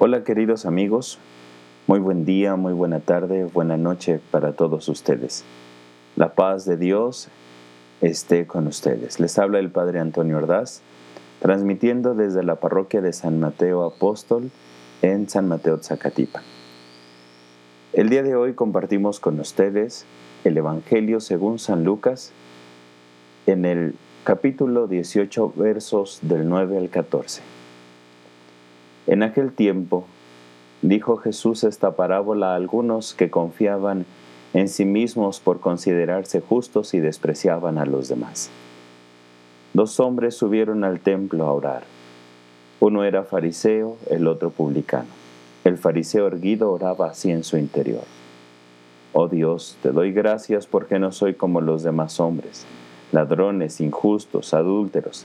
Hola queridos amigos, muy buen día, muy buena tarde, buena noche para todos ustedes. La paz de Dios esté con ustedes. Les habla el Padre Antonio Ordaz, transmitiendo desde la parroquia de San Mateo Apóstol en San Mateo Zacatipa. El día de hoy compartimos con ustedes el Evangelio según San Lucas en el capítulo 18 versos del 9 al 14. En aquel tiempo dijo Jesús esta parábola a algunos que confiaban en sí mismos por considerarse justos y despreciaban a los demás. Dos hombres subieron al templo a orar. Uno era fariseo, el otro publicano. El fariseo erguido oraba así en su interior. Oh Dios, te doy gracias porque no soy como los demás hombres, ladrones, injustos, adúlteros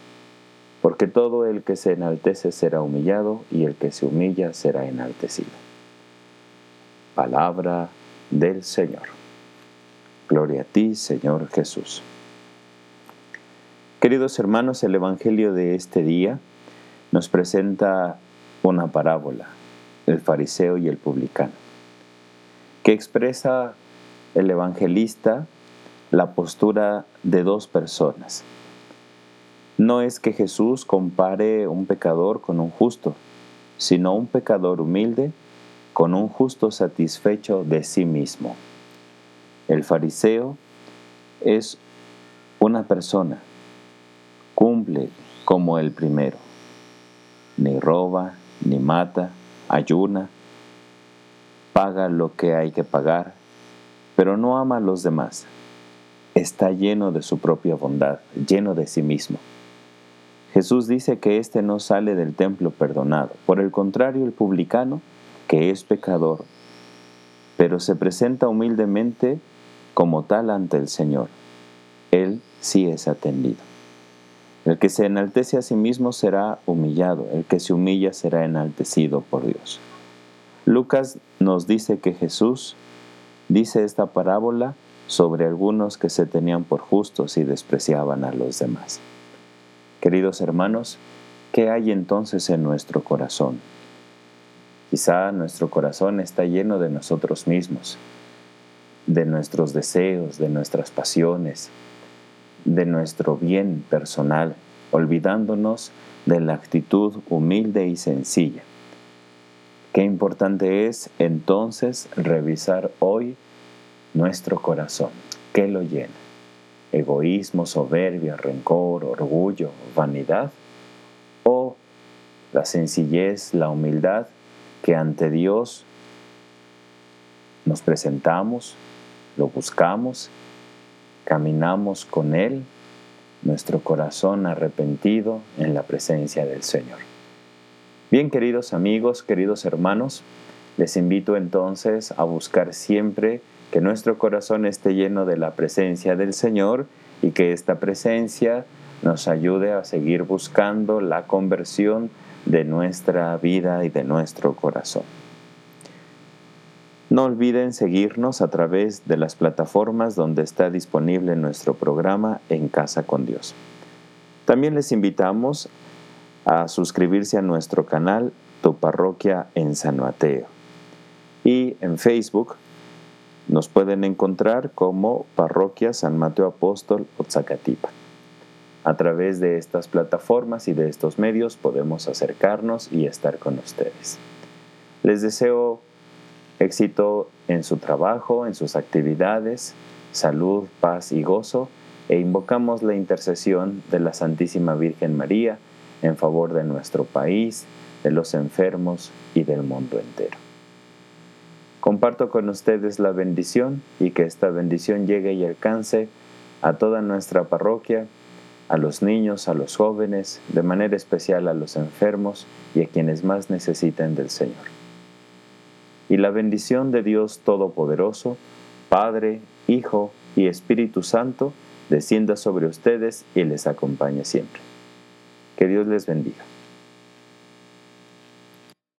porque todo el que se enaltece será humillado y el que se humilla será enaltecido. Palabra del Señor. Gloria a ti, Señor Jesús. Queridos hermanos, el Evangelio de este día nos presenta una parábola, el fariseo y el publicano, que expresa el evangelista la postura de dos personas, no es que Jesús compare un pecador con un justo, sino un pecador humilde con un justo satisfecho de sí mismo. El fariseo es una persona, cumple como el primero, ni roba, ni mata, ayuna, paga lo que hay que pagar, pero no ama a los demás. Está lleno de su propia bondad, lleno de sí mismo. Jesús dice que éste no sale del templo perdonado. Por el contrario, el publicano, que es pecador, pero se presenta humildemente como tal ante el Señor. Él sí es atendido. El que se enaltece a sí mismo será humillado, el que se humilla será enaltecido por Dios. Lucas nos dice que Jesús dice esta parábola sobre algunos que se tenían por justos y despreciaban a los demás. Queridos hermanos, ¿qué hay entonces en nuestro corazón? Quizá nuestro corazón está lleno de nosotros mismos, de nuestros deseos, de nuestras pasiones, de nuestro bien personal, olvidándonos de la actitud humilde y sencilla. Qué importante es entonces revisar hoy nuestro corazón, qué lo llena egoísmo, soberbia, rencor, orgullo, vanidad, o la sencillez, la humildad que ante Dios nos presentamos, lo buscamos, caminamos con Él, nuestro corazón arrepentido en la presencia del Señor. Bien, queridos amigos, queridos hermanos, les invito entonces a buscar siempre que nuestro corazón esté lleno de la presencia del Señor y que esta presencia nos ayude a seguir buscando la conversión de nuestra vida y de nuestro corazón. No olviden seguirnos a través de las plataformas donde está disponible nuestro programa En Casa con Dios. También les invitamos a suscribirse a nuestro canal Tu Parroquia en San Mateo y en Facebook nos pueden encontrar como Parroquia San Mateo Apóstol Otzacatipa. A través de estas plataformas y de estos medios podemos acercarnos y estar con ustedes. Les deseo éxito en su trabajo, en sus actividades, salud, paz y gozo e invocamos la intercesión de la Santísima Virgen María en favor de nuestro país, de los enfermos y del mundo entero. Comparto con ustedes la bendición y que esta bendición llegue y alcance a toda nuestra parroquia, a los niños, a los jóvenes, de manera especial a los enfermos y a quienes más necesiten del Señor. Y la bendición de Dios Todopoderoso, Padre, Hijo y Espíritu Santo, descienda sobre ustedes y les acompañe siempre. Que Dios les bendiga.